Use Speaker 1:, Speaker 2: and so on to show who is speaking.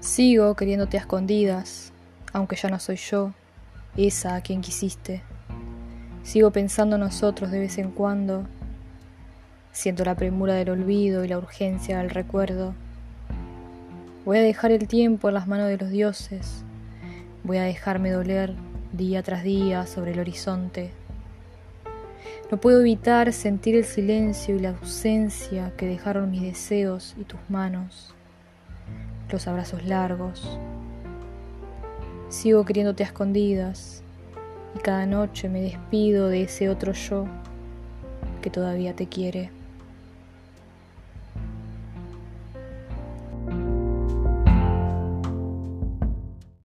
Speaker 1: Sigo queriéndote a escondidas, aunque ya no soy yo, esa a quien quisiste. Sigo pensando en nosotros de vez en cuando. Siento la premura del olvido y la urgencia del recuerdo. Voy a dejar el tiempo en las manos de los dioses. Voy a dejarme doler día tras día sobre el horizonte. No puedo evitar sentir el silencio y la ausencia que dejaron mis deseos y tus manos los abrazos largos. Sigo queriéndote a escondidas y cada noche me despido de ese otro yo que todavía te quiere.